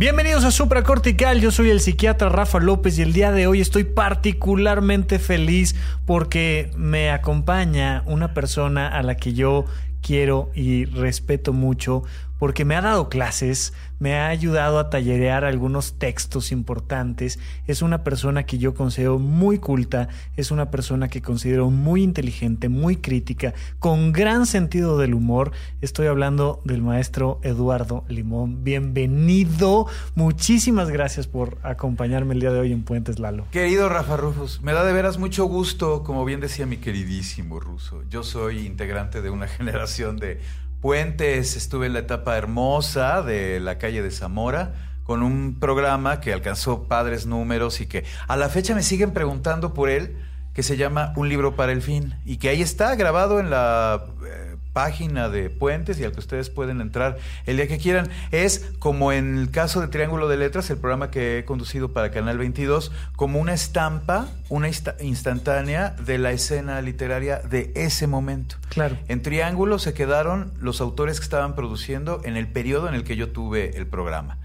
Bienvenidos a Supra Cortical, yo soy el psiquiatra Rafa López y el día de hoy estoy particularmente feliz porque me acompaña una persona a la que yo quiero y respeto mucho porque me ha dado clases, me ha ayudado a tallerear algunos textos importantes, es una persona que yo considero muy culta, es una persona que considero muy inteligente, muy crítica, con gran sentido del humor. Estoy hablando del maestro Eduardo Limón. Bienvenido, muchísimas gracias por acompañarme el día de hoy en Puentes Lalo. Querido Rafa Rufus, me da de veras mucho gusto, como bien decía mi queridísimo ruso. Yo soy integrante de una generación de Puentes, estuve en la etapa hermosa de la calle de Zamora con un programa que alcanzó padres números y que a la fecha me siguen preguntando por él, que se llama Un libro para el fin y que ahí está grabado en la eh, página de Puentes y al que ustedes pueden entrar el día que quieran. Es como en el caso de Triángulo de Letras, el programa que he conducido para Canal 22, como una estampa, una instantánea de la escena literaria de ese momento. Claro. En Triángulo se quedaron los autores que estaban produciendo en el periodo en el que yo tuve el programa.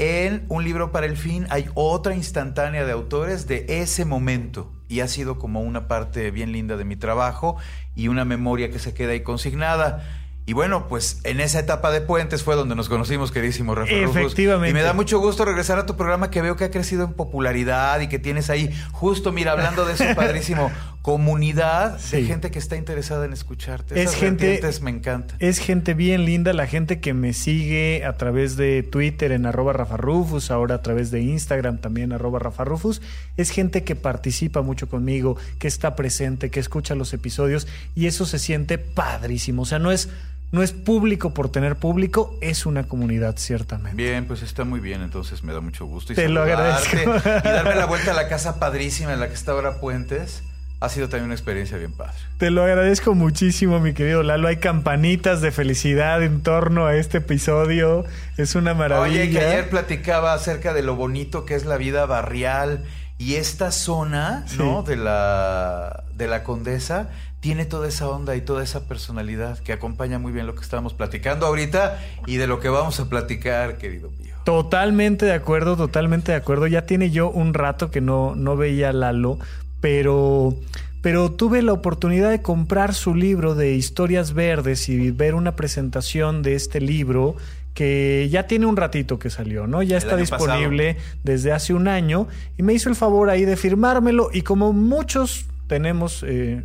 En Un libro para el fin hay otra instantánea de autores de ese momento y ha sido como una parte bien linda de mi trabajo y una memoria que se queda ahí consignada. Y bueno, pues en esa etapa de Puentes fue donde nos conocimos, queridísimo Rafael Efectivamente. Y me da mucho gusto regresar a tu programa que veo que ha crecido en popularidad y que tienes ahí, justo, mira, hablando de su padrísimo comunidad de gente que está interesada en escucharte. Es gente, me encanta. Es gente bien linda, la gente que me sigue a través de Twitter en arroba Rafa Rufus, ahora a través de Instagram también arroba Rafa Rufus. Es gente que participa mucho conmigo, que está presente, que escucha los episodios y eso se siente padrísimo. O sea, no es no es público por tener público, es una comunidad, ciertamente. Bien, pues está muy bien, entonces me da mucho gusto. Y Te lo agradezco. Y darme la vuelta a la casa padrísima en la que está ahora Puentes. Ha sido también una experiencia bien padre. Te lo agradezco muchísimo, mi querido Lalo. Hay campanitas de felicidad en torno a este episodio. Es una maravilla. Oye, que ayer platicaba acerca de lo bonito que es la vida barrial y esta zona, ¿no? De la, de la Condesa tiene toda esa onda y toda esa personalidad que acompaña muy bien lo que estamos platicando ahorita y de lo que vamos a platicar, querido mío. Totalmente de acuerdo, totalmente de acuerdo. Ya tiene yo un rato que no, no veía a Lalo, pero, pero tuve la oportunidad de comprar su libro de historias verdes y ver una presentación de este libro que ya tiene un ratito que salió, ¿no? Ya está disponible desde hace un año y me hizo el favor ahí de firmármelo y como muchos tenemos eh,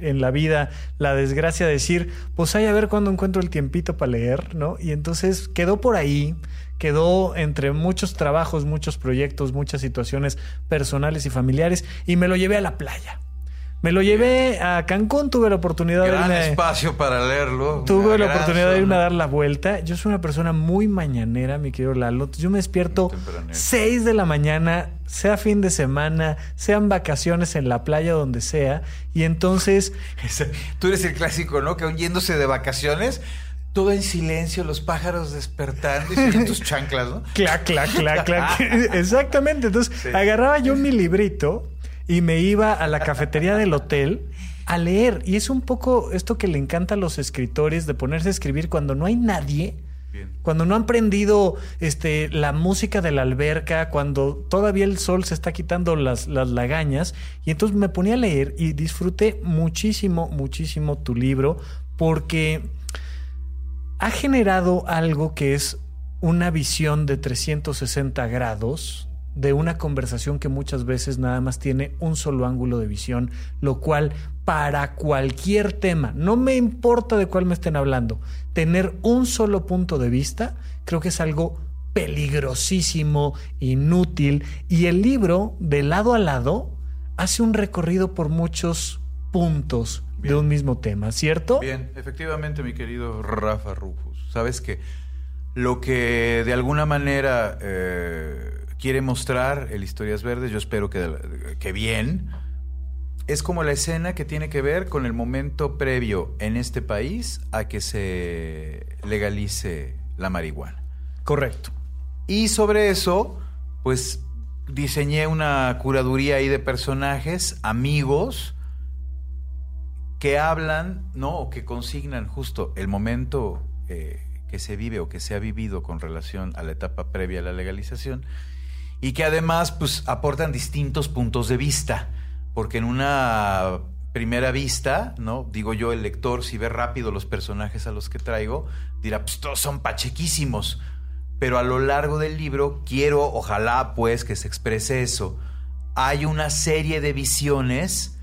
en la vida la desgracia de decir, pues hay a ver cuándo encuentro el tiempito para leer, ¿no? Y entonces quedó por ahí, quedó entre muchos trabajos, muchos proyectos, muchas situaciones personales y familiares y me lo llevé a la playa. Me lo llevé a Cancún, tuve la oportunidad de irme, espacio para leerlo. Tuve la oportunidad de irme a dar la vuelta. Yo soy una persona muy mañanera, mi querido Lalo. Yo me despierto 6 de la mañana, sea fin de semana, sean vacaciones en la playa, donde sea. Y entonces... Tú eres el clásico, ¿no? Que yéndose de vacaciones todo en silencio, los pájaros despertando y tus chanclas, ¿no? Clac, clac, clac, clac. Exactamente. Entonces agarraba yo mi librito y me iba a la cafetería del hotel a leer. Y es un poco esto que le encanta a los escritores de ponerse a escribir cuando no hay nadie. Cuando no han prendido este, la música de la alberca, cuando todavía el sol se está quitando las, las lagañas. Y entonces me ponía a leer y disfruté muchísimo, muchísimo tu libro porque ha generado algo que es una visión de 360 grados de una conversación que muchas veces nada más tiene un solo ángulo de visión, lo cual para cualquier tema, no me importa de cuál me estén hablando, tener un solo punto de vista, creo que es algo peligrosísimo, inútil, y el libro, de lado a lado, hace un recorrido por muchos puntos de un mismo tema, ¿cierto? Bien, efectivamente, mi querido Rafa Rufus. Sabes que lo que de alguna manera... Eh, quiere mostrar el Historias Verdes, yo espero que, que bien, es como la escena que tiene que ver con el momento previo en este país a que se legalice la marihuana. Correcto. Y sobre eso, pues diseñé una curaduría ahí de personajes, amigos, que hablan, ¿no? O que consignan justo el momento eh, que se vive o que se ha vivido con relación a la etapa previa a la legalización y que además pues aportan distintos puntos de vista, porque en una primera vista, ¿no? Digo yo, el lector, si ve rápido los personajes a los que traigo, dirá, pues todos son pachequísimos. Pero a lo largo del libro quiero, ojalá pues, que se exprese eso. Hay una serie de visiones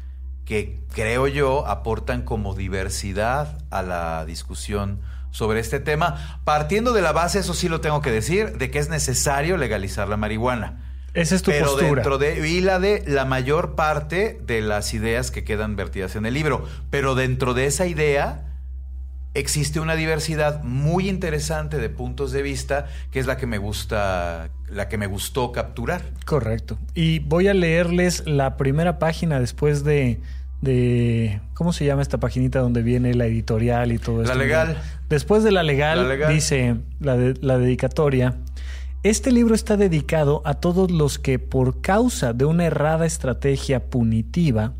que creo yo aportan como diversidad a la discusión sobre este tema, partiendo de la base, eso sí lo tengo que decir, de que es necesario legalizar la marihuana. Esa es tu Pero postura. dentro de y la de la mayor parte de las ideas que quedan vertidas en el libro, pero dentro de esa idea existe una diversidad muy interesante de puntos de vista que es la que me gusta la que me gustó capturar. Correcto. Y voy a leerles la primera página después de, de ¿cómo se llama esta paginita donde viene la editorial y todo La esto? legal. Después de la legal, La legal. dice la, de- la dedicatoria. Este libro está dedicado a todos los que por causa de una errada estrategia punitiva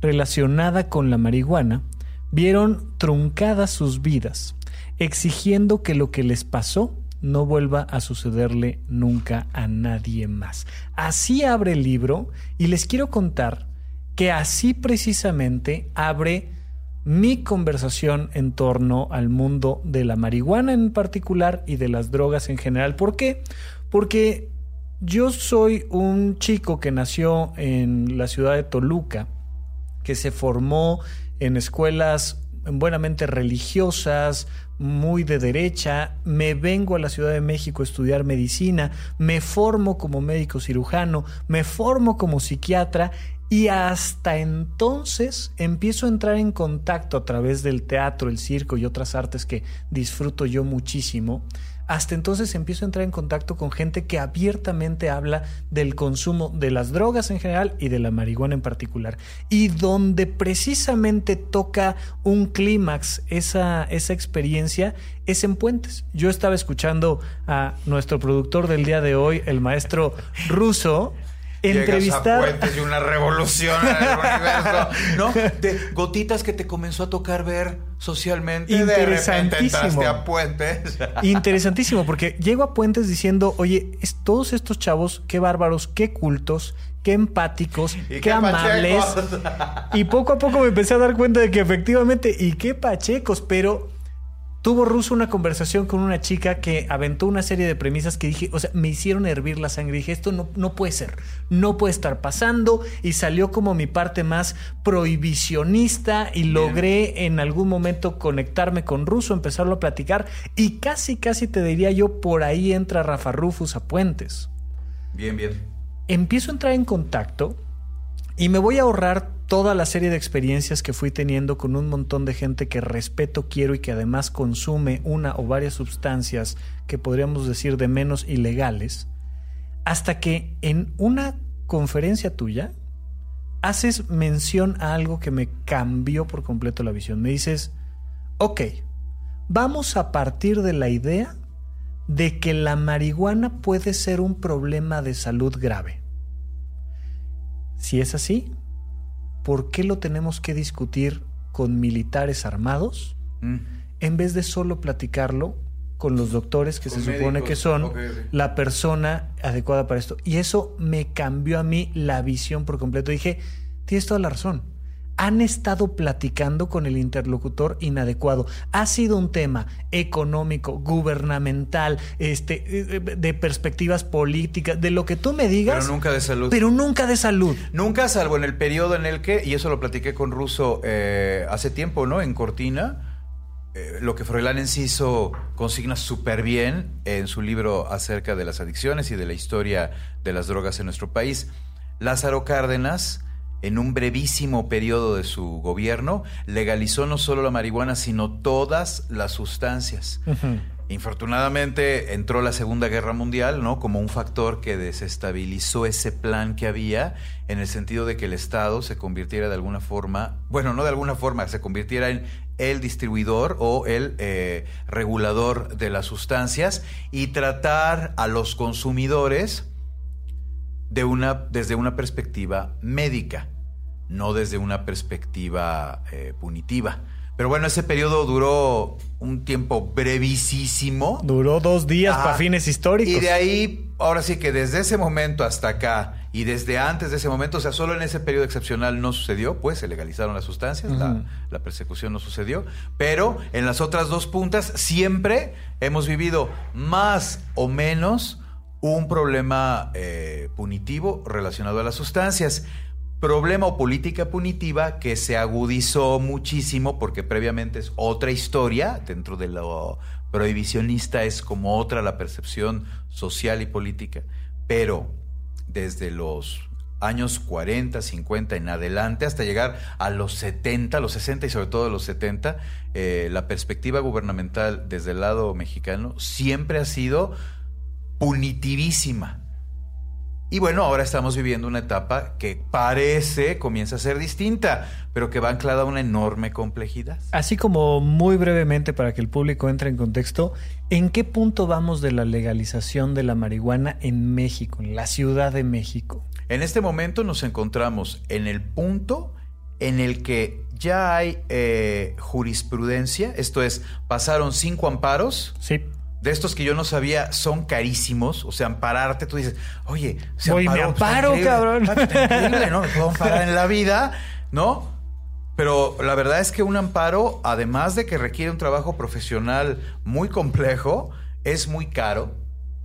relacionada con la marihuana vieron truncadas sus vidas, exigiendo que lo que les pasó no vuelva a sucederle nunca a nadie más. Así abre el libro y les quiero contar que así precisamente abre mi conversación en torno al mundo de la marihuana en particular y de las drogas en general. ¿Por qué? Porque yo soy un chico que nació en la ciudad de Toluca, que se formó en escuelas buenamente religiosas, muy de derecha, me vengo a la Ciudad de México a estudiar medicina, me formo como médico cirujano, me formo como psiquiatra y hasta entonces empiezo a entrar en contacto a través del teatro, el circo y otras artes que disfruto yo muchísimo. Hasta entonces empiezo a entrar en contacto con gente que abiertamente habla del consumo de las drogas en general y de la marihuana en particular. Y donde precisamente toca un clímax esa, esa experiencia es en Puentes. Yo estaba escuchando a nuestro productor del día de hoy, el maestro ruso, entrevistar. Llegas a Puentes y una revolución en el universo, ¿no? De gotitas que te comenzó a tocar ver socialmente. De repente Interesantísimo. entraste a Puentes. Interesantísimo, porque llego a Puentes diciendo, oye, es, todos estos chavos, qué bárbaros, qué cultos, qué empáticos, qué, qué amables. pachecos. Y poco a poco me empecé a dar cuenta de que efectivamente, y qué pachecos, pero tuvo Russo una conversación con una chica que aventó una serie de premisas que dije, o sea, me hicieron hervir la sangre. Dije, esto no, no puede ser, no puede estar pasando. Y salió como mi parte más prohibicionista y logré en algún momento conectarme con Russo, empezarlo a platicar. Y casi, casi te diría yo, por ahí entra Rafa Rufus a Puentes Bien, bien. empiezo a entrar en contacto y me voy a ahorrar toda la serie de experiencias que fui teniendo con un montón de gente que respeto, quiero y que además consume una o varias sustancias que podríamos decir de menos ilegales, hasta que en una conferencia tuya haces mención a algo que me cambió por completo la visión. Me dices, ok, vamos a partir de la idea de que la marihuana puede ser un problema de salud grave. Si es así, ¿por qué lo tenemos que discutir con militares armados Mm. en vez de solo platicarlo con los doctores que Con se supone que son la persona adecuada para esto? Y eso me cambió a mí la visión por completo. Dije, tienes toda la razón. Han estado platicando con el interlocutor inadecuado. Ha sido un tema económico, gubernamental, este, eh, de perspectivas políticas, de lo que tú me digas, Pero nunca de salud. pero nunca de salud. Nunca, salvo en el periodo en el que, y eso lo platiqué con Russo eh, hace tiempo, ¿no? En Cortina, eh, lo que Froilán Enciso consigna súper bien en su libro acerca de las adicciones y de la historia de las drogas en nuestro país. Lázaro Cárdenas, en un brevísimo periodo de su gobierno, legalizó no solo la marihuana, sino todas las sustancias. Infortunadamente entró la Segunda Guerra Mundial, ¿no? Como un factor que desestabilizó ese plan que había, en el sentido de que el Estado se convirtiera de alguna forma, bueno, no de alguna forma, se convirtiera en el distribuidor o el eh, regulador de las sustancias y tratar a los consumidores de una, desde una perspectiva médica, no desde una perspectiva eh, punitiva. Pero bueno, ese periodo duró un tiempo brevísimo. Duró dos días para fines históricos. Y de ahí, ahora sí que desde ese momento hasta acá y desde antes de ese momento, o sea, solo en ese periodo excepcional no sucedió, pues se legalizaron las sustancias, la, la, persecución no sucedió, pero en las otras dos puntas siempre hemos vivido más o menos un problema eh, punitivo relacionado a las sustancias. Problema o política punitiva que se agudizó muchísimo porque previamente es otra historia, dentro de lo prohibicionista es como otra la percepción social y política, pero desde los años 40, 50 en adelante, hasta llegar a los 70, los 60 y sobre todo los 70, eh, la perspectiva gubernamental desde el lado mexicano siempre ha sido punitivísima y bueno, ahora estamos viviendo una etapa que parece comienza a ser distinta, pero que va anclada a una enorme complejidad. Así como muy brevemente para que el público entre en contexto, ¿en qué punto vamos de la legalización de la marihuana en México, en la Ciudad de México? En este momento nos encontramos en el punto en el que ya hay eh, jurisprudencia, esto es, pasaron cinco amparos. Sí de estos que yo no sabía son carísimos. O sea, ampararte, tú dices, oye, se Voy, me amparo, cabrón. increíble, ¿no? Me puedo amparar en la vida, ¿no? Pero la verdad es que un amparo, además de que requiere un trabajo profesional muy complejo, es muy caro.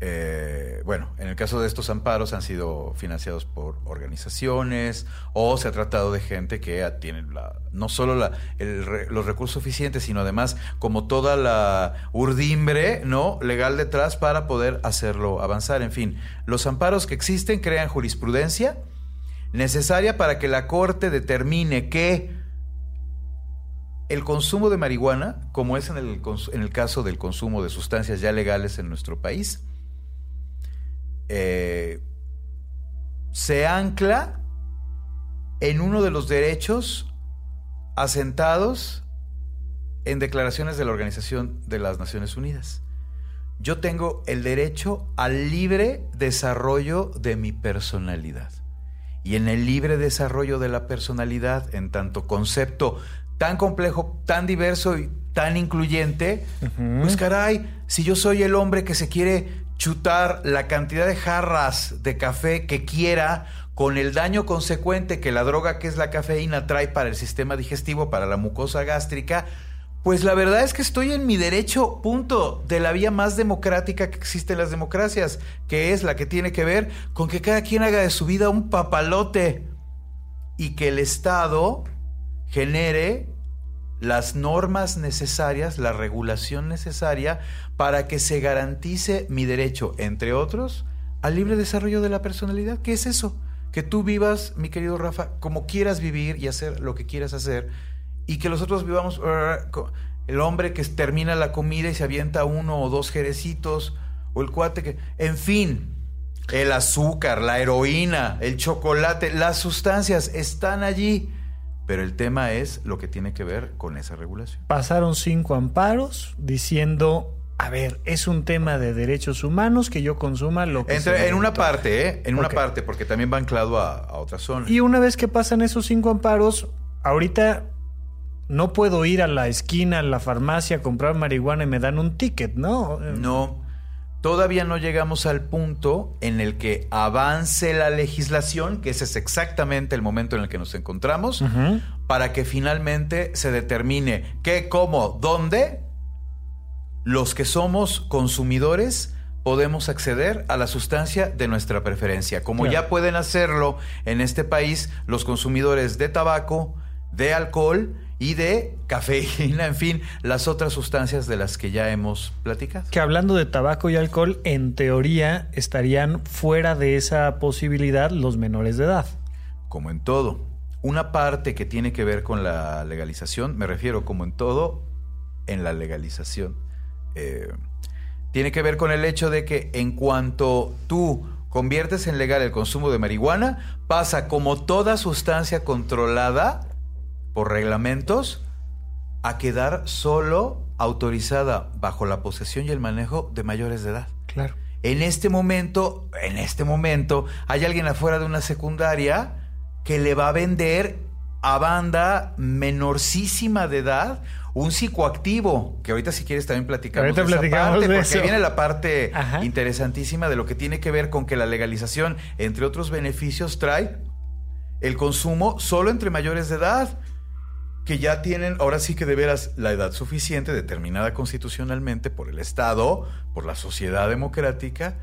Eh, bueno, en el caso de estos amparos han sido financiados por organizaciones o se ha tratado de gente que tiene la, no solo los recursos suficientes, sino además como toda la urdimbre ¿no? legal detrás para poder hacerlo avanzar. En fin, los amparos que existen crean jurisprudencia necesaria para que la Corte determine que el consumo de marihuana, como es en el caso del consumo de sustancias ya legales en nuestro país, eh, se ancla en uno de los derechos asentados en declaraciones de la Organización de las Naciones Unidas. Yo tengo el derecho al libre desarrollo de mi personalidad. Y en el libre desarrollo de la personalidad, en tanto concepto tan complejo, tan diverso y tan incluyente, pues caray, si yo soy el hombre que se quiere chutar la cantidad de jarras de café que quiera con el daño consecuente que la droga que es la cafeína trae para el sistema digestivo, para la mucosa gástrica, pues la verdad es que estoy en mi derecho, punto, de la vía más democrática que existe en las democracias, que es la que tiene que ver con que cada quien haga de su vida un papalote y que el Estado genere las normas necesarias, la regulación necesaria para que se garantice mi derecho, entre otros, al libre desarrollo de la personalidad. ¿Qué es eso? Que tú vivas, mi querido Rafa, como quieras vivir y hacer lo que quieras hacer, y que los otros vivamos el hombre que termina la comida y se avienta uno o dos jerecitos, o el cuate que, en fin, el azúcar, la heroína, el chocolate, las sustancias están allí pero el tema es lo que tiene que ver con esa regulación. Pasaron cinco amparos diciendo, a ver, es un tema de derechos humanos que yo consuma lo que Entre, En una parte, ¿eh? En una parte, porque también va anclado a, a otra zona. Y una vez que pasan esos cinco amparos, ahorita no puedo ir a la esquina, a la farmacia, a comprar marihuana y me dan un ticket, ¿no? No todavía no llegamos al punto en el que avance la legislación, que ese es exactamente el momento en el que nos encontramos, para que finalmente se determine qué, cómo, dónde los que somos consumidores podemos acceder a la sustancia de nuestra preferencia, como ya pueden hacerlo en este país los consumidores de tabaco, de alcohol y de cafeína, en fin, las otras sustancias de las que ya hemos platicado. Que hablando de tabaco y alcohol, en teoría estarían fuera de esa posibilidad los menores de edad. Como en todo. Una parte que tiene que ver con la legalización, me refiero como en todo, en la legalización, eh, tiene que ver con el hecho de que en cuanto tú conviertes en legal el consumo de marihuana, pasa como toda sustancia controlada por reglamentos a quedar solo autorizada bajo la posesión y el manejo de mayores de edad. Claro. En este momento, en este momento, hay alguien afuera de una secundaria que le va a vender a banda menorcísima de edad un psicoactivo, que ahorita si quieres también platicamos ahorita esa platicamos parte, de porque eso. viene la parte Ajá. interesantísima de lo que tiene que ver con que la legalización, entre otros beneficios, trae el consumo solo entre mayores de edad, que ya tienen ahora sí que de veras la edad suficiente, determinada constitucionalmente por el Estado, por la sociedad democrática,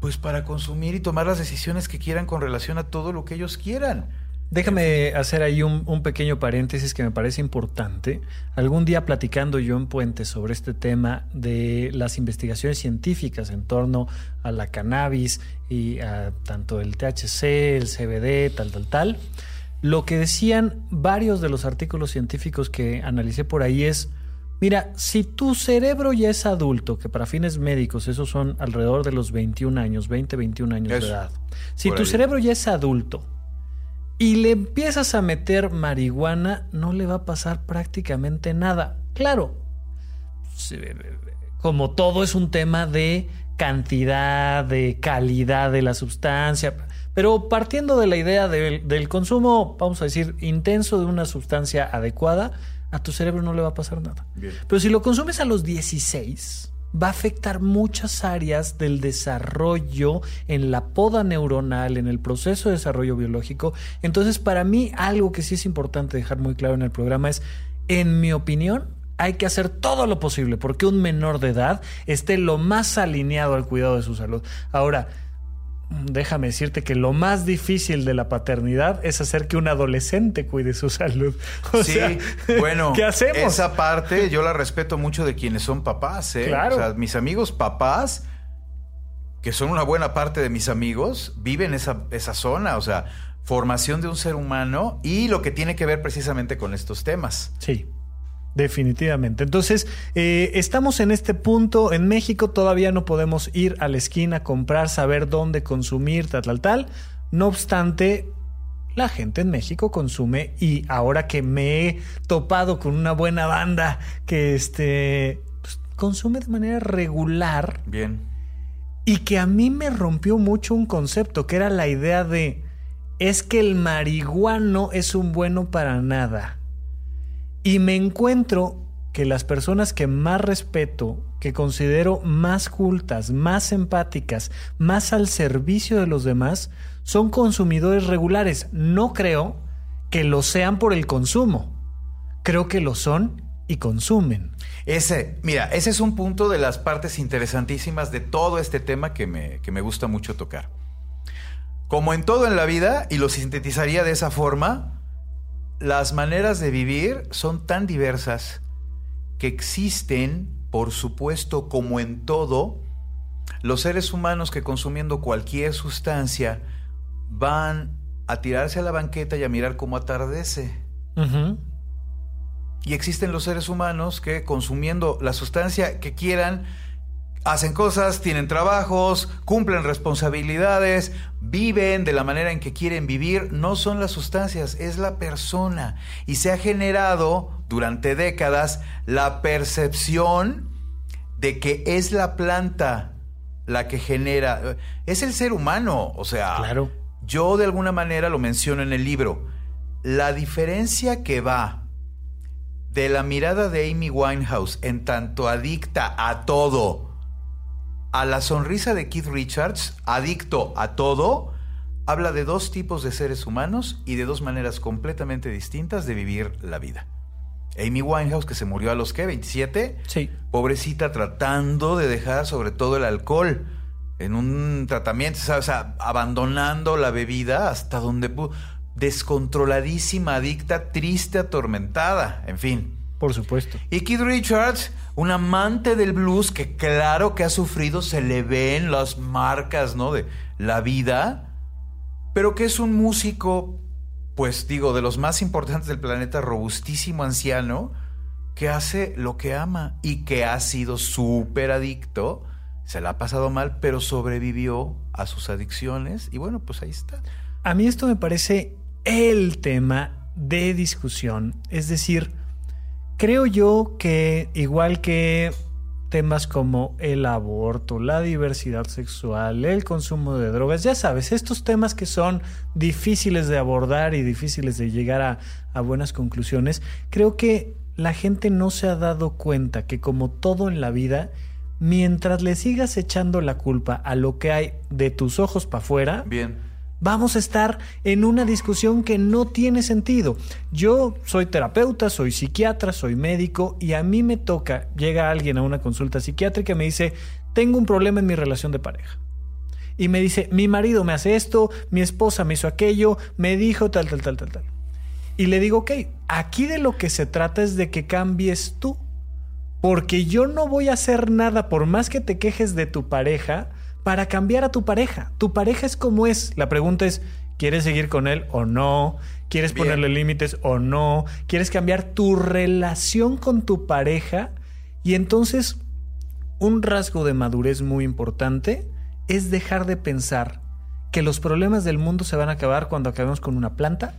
pues para consumir y tomar las decisiones que quieran con relación a todo lo que ellos quieran. Déjame hacer ahí un, pequeño paréntesis que me parece importante. Algún día platicando yo en Puente sobre este tema de las investigaciones científicas en torno a la cannabis y a tanto el THC, el CBD, tal, tal, tal. Lo que decían varios de los artículos científicos que analicé por ahí es, mira, si tu cerebro ya es adulto, que para fines médicos esos son alrededor de los 21 años, 20, 21 años Eso. de edad, si tu ahí. cerebro ya es adulto, y le empiezas a meter marihuana, no le va a pasar prácticamente nada. Claro, como todo es un tema de cantidad, de calidad de la sustancia, pero partiendo de la idea del, del consumo, vamos a decir, intenso de una sustancia adecuada, a tu cerebro no le va a pasar nada. Bien. Pero si lo consumes a los 16, va a afectar muchas áreas del desarrollo en la poda neuronal, en el proceso de desarrollo biológico. Entonces, para mí, algo que sí es importante dejar muy claro en el programa es, en mi opinión, hay que hacer todo lo posible porque un menor de edad esté lo más alineado al cuidado de su salud. Ahora, déjame decirte que lo más difícil de la paternidad es hacer que un adolescente cuide su salud. O sí, sea, bueno, ¿qué hacemos? esa parte yo la respeto mucho de quienes son papás, ¿eh? Claro. O sea, mis amigos papás, que son una buena parte de mis amigos, viven esa, esa zona, o sea, formación de un ser humano y lo que tiene que ver precisamente con estos temas. Sí, definitivamente. Entonces, eh, estamos en este punto. En México todavía no podemos ir a la esquina, comprar, saber dónde consumir, tal, tal, tal. No obstante, la gente en México consume y ahora que me he topado con una buena banda que este, pues, consume de manera regular Bien. y que a mí me rompió mucho un concepto, que era la idea de, es que el marihuano es un bueno para nada. Y me encuentro que las personas que más respeto, que considero más cultas, más empáticas, más al servicio de los demás, son consumidores regulares. No creo que lo sean por el consumo. Creo que lo son y consumen. Ese, mira, ese es un punto de las partes interesantísimas de todo este tema que me, que me gusta mucho tocar. Como en todo en la vida, y lo sintetizaría de esa forma, las maneras de vivir son tan diversas que existen, por supuesto, como en todo, los seres humanos que consumiendo cualquier sustancia van a tirarse a la banqueta y a mirar cómo atardece. Y existen los seres humanos que consumiendo la sustancia que quieran, hacen cosas, tienen trabajos, cumplen responsabilidades, viven de la manera en que quieren vivir. No son las sustancias, es la persona. Y se ha generado durante décadas la percepción de que es la planta la que genera. Es el ser humano, o sea, Claro. yo de alguna manera lo menciono en el libro. La diferencia que va de la mirada de Amy Winehouse en tanto adicta a todo, a la sonrisa de Keith Richards, adicto a todo, habla de dos tipos de seres humanos y de dos maneras completamente distintas de vivir la vida. Amy Winehouse, que se murió a los que, 27, Sí. pobrecita tratando de dejar sobre todo el alcohol en un tratamiento, o sea, abandonando la bebida hasta donde pudo, descontroladísima, adicta, triste, atormentada, en fin. Por supuesto. Y Keith Richards, un amante del blues que claro que ha sufrido, se le ven las marcas, ¿no? De la vida, pero que es un músico, pues digo, de los más importantes del planeta, robustísimo anciano, que hace lo que ama y que ha sido súper adicto, se la ha pasado mal, pero sobrevivió a sus adicciones y bueno, pues ahí está. A mí esto me parece el tema de discusión. Es decir, creo yo que igual que temas como el aborto, la diversidad sexual, el consumo de drogas, ya sabes, estos temas que son difíciles de abordar y difíciles de llegar a, buenas conclusiones, creo que la gente no se ha dado cuenta que como todo en la vida, mientras le sigas echando la culpa a lo que hay de tus ojos para afuera, Bien. Vamos a estar en una discusión que no tiene sentido. Yo soy terapeuta, soy psiquiatra, soy médico y a mí me toca, llega alguien a una consulta psiquiátrica y me dice, tengo un problema en mi relación de pareja. Y me dice, mi marido me hace esto, mi esposa me hizo aquello, me dijo tal, tal, tal, tal, tal. Y le digo, ok, aquí de lo que se trata es de que cambies tú. Porque yo no voy a hacer nada por más que te quejes de tu pareja para cambiar a tu pareja. Tu pareja es como es. La pregunta es, ¿quieres seguir con él o no? ¿Quieres Bien. ponerle límites o no? ¿Quieres cambiar tu relación con tu pareja? Y entonces, un rasgo de madurez muy importante es dejar de pensar que los problemas del mundo se van a acabar cuando acabemos con una planta,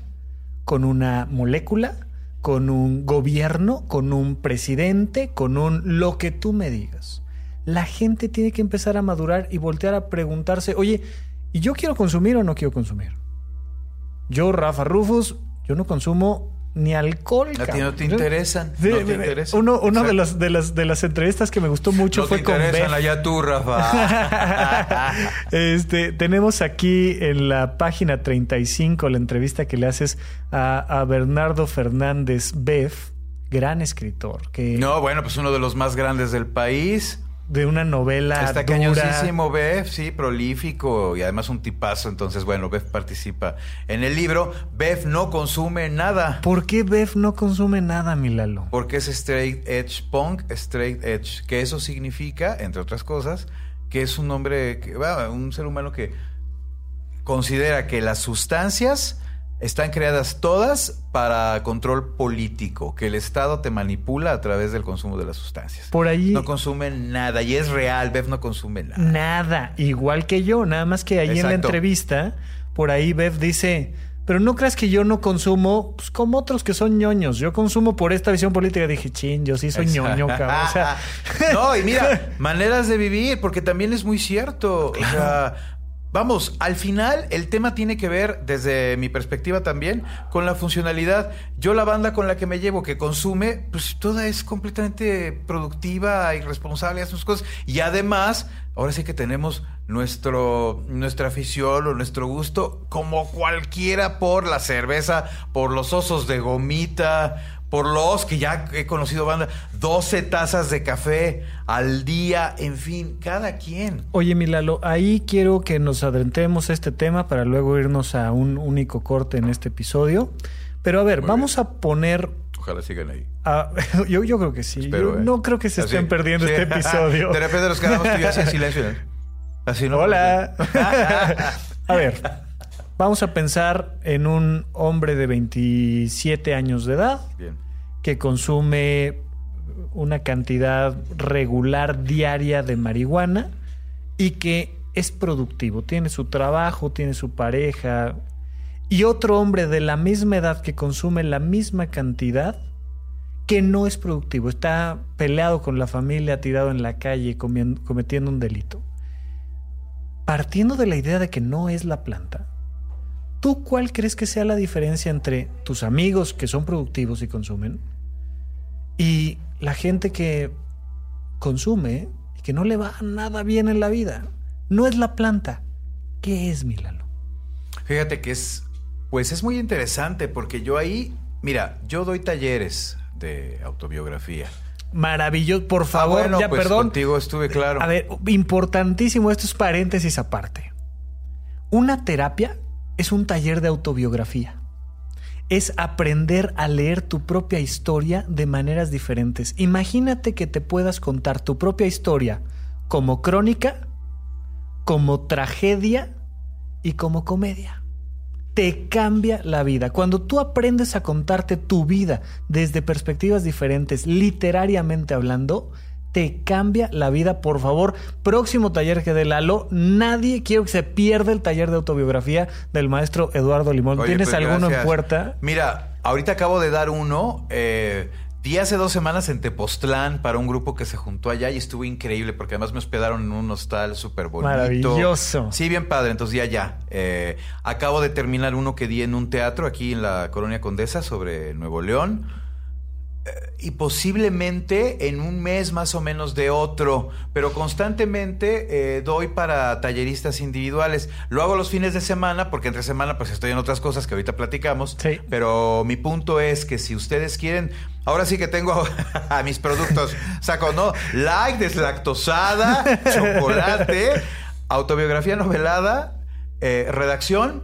con una molécula, con un gobierno, con un presidente, con un lo que tú me digas. La gente tiene que empezar a madurar y voltear a preguntarse, oye, ¿y yo quiero consumir o no quiero consumir? Yo, Rafa Rufus, yo no consumo ni alcohol. A ti no te interesan. No te interesan. Uno, uno de, las, de, las, de las entrevistas que me gustó mucho No fue te con Beth. allá tú, Rafa. Este, tenemos aquí en la página 35 la entrevista que le haces a, a Bernardo Fernández Beff, gran escritor, que no, bueno, pues uno de los más grandes del país. De una novela Está dura. cañosísimo, Bef, sí, prolífico y además un tipazo. Entonces, bueno, Bef participa en el libro. Bef no consume nada. ¿Por qué Beff no consume nada, mi Lalo? Porque es straight edge punk, straight edge. Que eso significa, entre otras cosas, que es un hombre, que, bueno, un ser humano que considera que las sustancias están creadas todas para control político, que el Estado te manipula a través del consumo de las sustancias. Por ahí No consume nada y es real, Bev no consume nada. nada, igual que yo, nada más que ahí en la entrevista, por ahí Beff dice, pero no creas que yo no consumo, pues como otros que son ñoños, yo consumo por esta visión política. Dije, chin, yo sí soy Exacto. ñoño, cabrón. O sea, no, y mira, maneras de vivir, porque también es muy cierto. O sea, vamos, al final el tema tiene que ver, desde mi perspectiva también, con la funcionalidad. Yo la banda con la que me llevo, que consume, pues toda es completamente productiva y responsable, hace sus cosas. Y además, ahora sí que tenemos nuestro, nuestra afición o nuestro gusto, como cualquiera, por la cerveza, por los osos de gomita, por los que ya he conocido banda, 12 tazas de café al día, en fin, cada quien. Oye, Milalo, ahí quiero que nos adentremos a este tema para luego irnos a un único corte en este episodio. Pero a ver, Muy vamos a poner. Ojalá sigan ahí. a- yo, yo creo que sí. Espero, Yo ¿eh? no creo que se Así. estén perdiendo Sí. este episodio. De repente nos quedamos tú y yo así en silencio. ¿no? Así no. Hola. a ver, vamos a pensar en un hombre de 27 años de edad Bien. que consume una cantidad regular diaria de marihuana y que es productivo, tiene su trabajo, tiene su pareja, y otro hombre de la misma edad que consume la misma cantidad que no es productivo, está peleado con la familia, tirado en la calle, comien- cometiendo un delito. Partiendo de la idea de que no es la planta, ¿tú cuál crees que sea la diferencia entre tus amigos que son productivos y consumen y la gente que consume y que no le va nada bien en la vida? No es la planta. ¿Qué es, Milano? Fíjate que es, pues es muy interesante porque yo ahí, mira, yo doy talleres de autobiografía. Maravilloso. Por favor, Ah, bueno, ya pues perdón. Contigo estuve claro. A ver, importantísimo, esto es paréntesis aparte. Una terapia es un taller de autobiografía. Es aprender a leer tu propia historia de maneras diferentes. Imagínate que te puedas contar tu propia historia como crónica, como tragedia y como comedia. Te cambia la vida. Cuando tú aprendes a contarte tu vida desde perspectivas diferentes, literariamente hablando, te cambia la vida. Por favor, próximo taller que dé Lalo, nadie quiero que se pierda el taller de autobiografía del maestro Eduardo Limón. Oye, ¿Tienes pues, alguno en puerta? Mira, ahorita acabo de dar uno. eh, hace dos semanas en Tepoztlán para un grupo que se juntó allá y estuvo increíble porque además me hospedaron en un hostal súper bonito. Maravilloso. Sí, bien padre. Entonces ya, ya. Eh, acabo de terminar uno que di en un teatro aquí en la Colonia Condesa sobre Nuevo León y posiblemente en un mes más o menos de otro, pero constantemente eh, doy para talleristas individuales. Lo hago los fines de semana porque entre semana pues estoy en otras cosas que ahorita platicamos, Sí. pero mi punto es que si ustedes quieren, ahora sí que tengo a mis productos, saco, ¿no? Like, deslactosada, chocolate, autobiografía novelada, eh, redacción,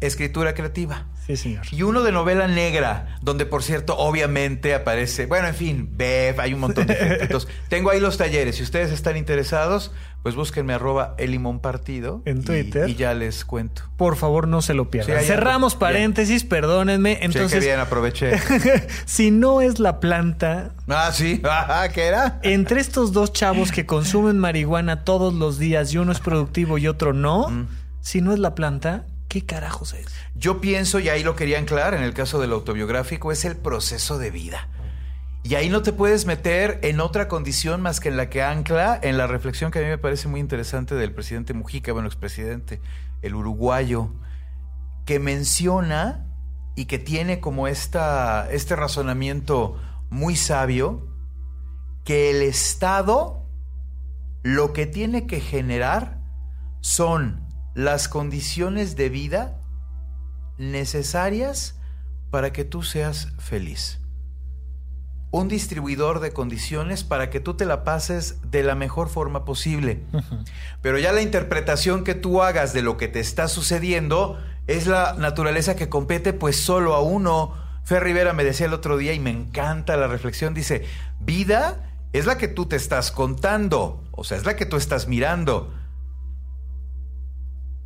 escritura creativa. Sí, señor. Y uno de novela negra, donde por cierto, obviamente aparece, bueno, en fin, Bev, hay un montón de gente. Entonces, tengo ahí los talleres. Si ustedes están interesados, pues búsquenme arroba el limón partido. En y- Twitter. Y, ya les cuento. Por favor, no se lo pierdan. Sí, Cerramos paréntesis, perdónenme. Entonces, Entonces, bien, aproveché. si no es la planta, ah, sí. Ajá, ¿Qué era? entre estos dos chavos que consumen marihuana todos los días y uno es productivo y otro no, Mm. si no es la planta, ¿qué carajos es? Yo pienso, y ahí lo quería anclar en el caso del autobiográfico, es el proceso de vida. Y ahí no te puedes meter en otra condición más que en la que ancla en la reflexión que a mí me parece muy interesante del presidente Mujica, bueno, expresidente, el uruguayo, que menciona y que tiene como esta, este razonamiento muy sabio, que el Estado lo que tiene que generar son las condiciones de vida necesarias para que tú seas feliz. Un distribuidor de condiciones para que tú te la pases de la mejor forma posible. Pero ya la interpretación que tú hagas de lo que te está sucediendo es la naturaleza que compete pues solo a uno. Fer Rivera me decía el otro día y me encanta la reflexión, dice, vida es la que tú te estás contando, o sea, es la que tú estás mirando.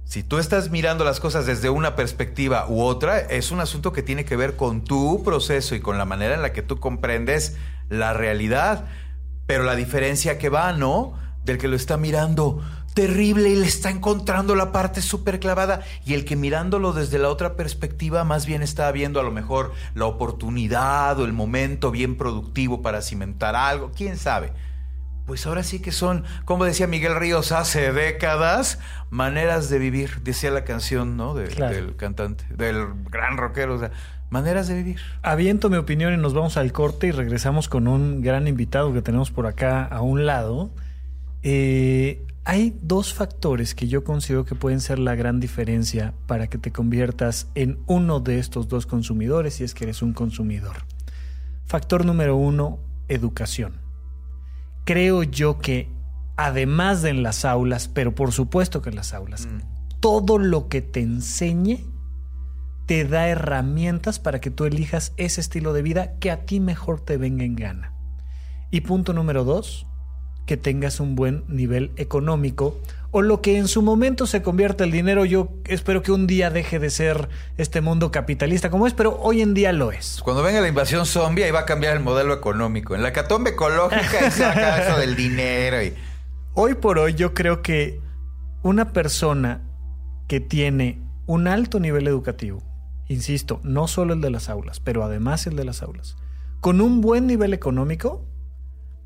Si tú estás mirando las cosas desde una perspectiva u otra, es un asunto que tiene que ver con tu proceso y con la manera en la que tú comprendes la realidad. Pero la diferencia que va, ¿no? Del que lo está mirando terrible y le está encontrando la parte súper clavada y el que mirándolo desde la otra perspectiva más bien está viendo a lo mejor la oportunidad o el momento bien productivo para cimentar algo, quién sabe. Pues ahora sí que son, como decía Miguel Ríos hace décadas, maneras de vivir, decía la canción, ¿no? De- Claro. Del cantante, del gran rockero, o sea, maneras de vivir. Aviento mi opinión y nos vamos al corte y regresamos con un gran invitado que tenemos por acá a un lado. Eh, hay dos factores que yo considero que pueden ser la gran diferencia para que te conviertas en uno de estos dos consumidores si es que eres un consumidor. Factor número uno, educación. Creo yo que además de en las aulas, pero por supuesto que en las aulas, Mm. todo lo que te enseñe te da herramientas para que tú elijas ese estilo de vida que a ti mejor te venga en gana. Y punto número dos, que tengas un buen nivel económico o lo que en su momento se convierta el dinero. Yo espero que un día deje de ser este mundo capitalista como es, pero hoy en día lo es. Cuando venga la invasión zombie, ahí va a cambiar el modelo económico. En la catombe ecológica, y saca eso del dinero y... Hoy por hoy yo creo que una persona que tiene un alto nivel educativo, insisto, no solo el de las aulas, pero además el de las aulas, con un buen nivel económico,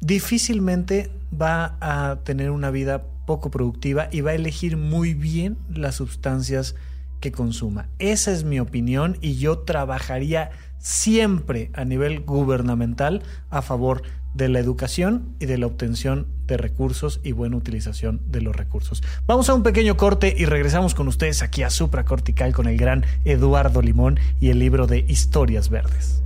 difícilmente va a tener una vida poco productiva y va a elegir muy bien las sustancias que consuma. Esa es mi opinión y yo trabajaría siempre a nivel gubernamental a favor de la educación y de la obtención de recursos y buena utilización de los recursos. Vamos a un pequeño corte y regresamos con ustedes aquí a Supracortical con el gran Eduardo Limón y el libro de Historias Verdes.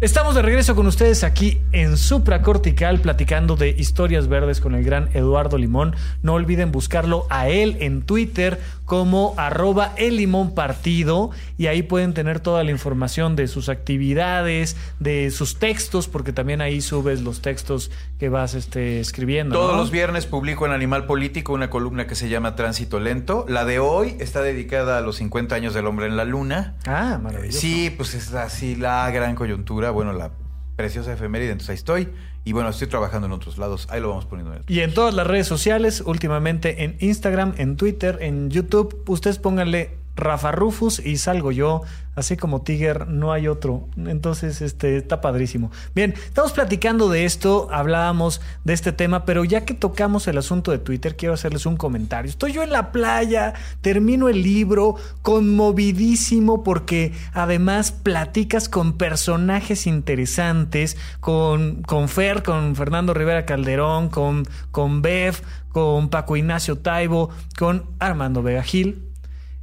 Estamos de regreso con ustedes aquí en Supracortical platicando de historias verdes con el gran Eduardo Limón. No olviden buscarlo a él en Twitter como arroba el limón partido y ahí pueden tener toda la información de sus actividades, de sus textos, porque también ahí subes los textos que vas este, escribiendo. Todos los viernes publico en Animal Político una columna que se llama Tránsito Lento. La de hoy está dedicada a los 50 años del hombre en la luna. Ah, maravilloso. Sí, pues es así la gran coyuntura, bueno, la preciosa efeméride, entonces ahí estoy. Y bueno, estoy trabajando en otros lados. Ahí lo vamos poniendo. En el... Y en todas las redes sociales, últimamente en Instagram, en Twitter, en YouTube, ustedes pónganle Rafa Rufus y salgo yo, así como Tiger, no hay otro. Entonces, este está padrísimo. Bien, estamos platicando de esto, hablábamos de este tema, pero ya que tocamos el asunto de Twitter, quiero hacerles un comentario. Estoy yo en la playa, termino el libro, conmovidísimo porque además platicas con personajes interesantes, con, con Fer, con Fernando Rivera Calderón, con, con Bev, con Paco Ignacio Taibo, con Armando Vega Gil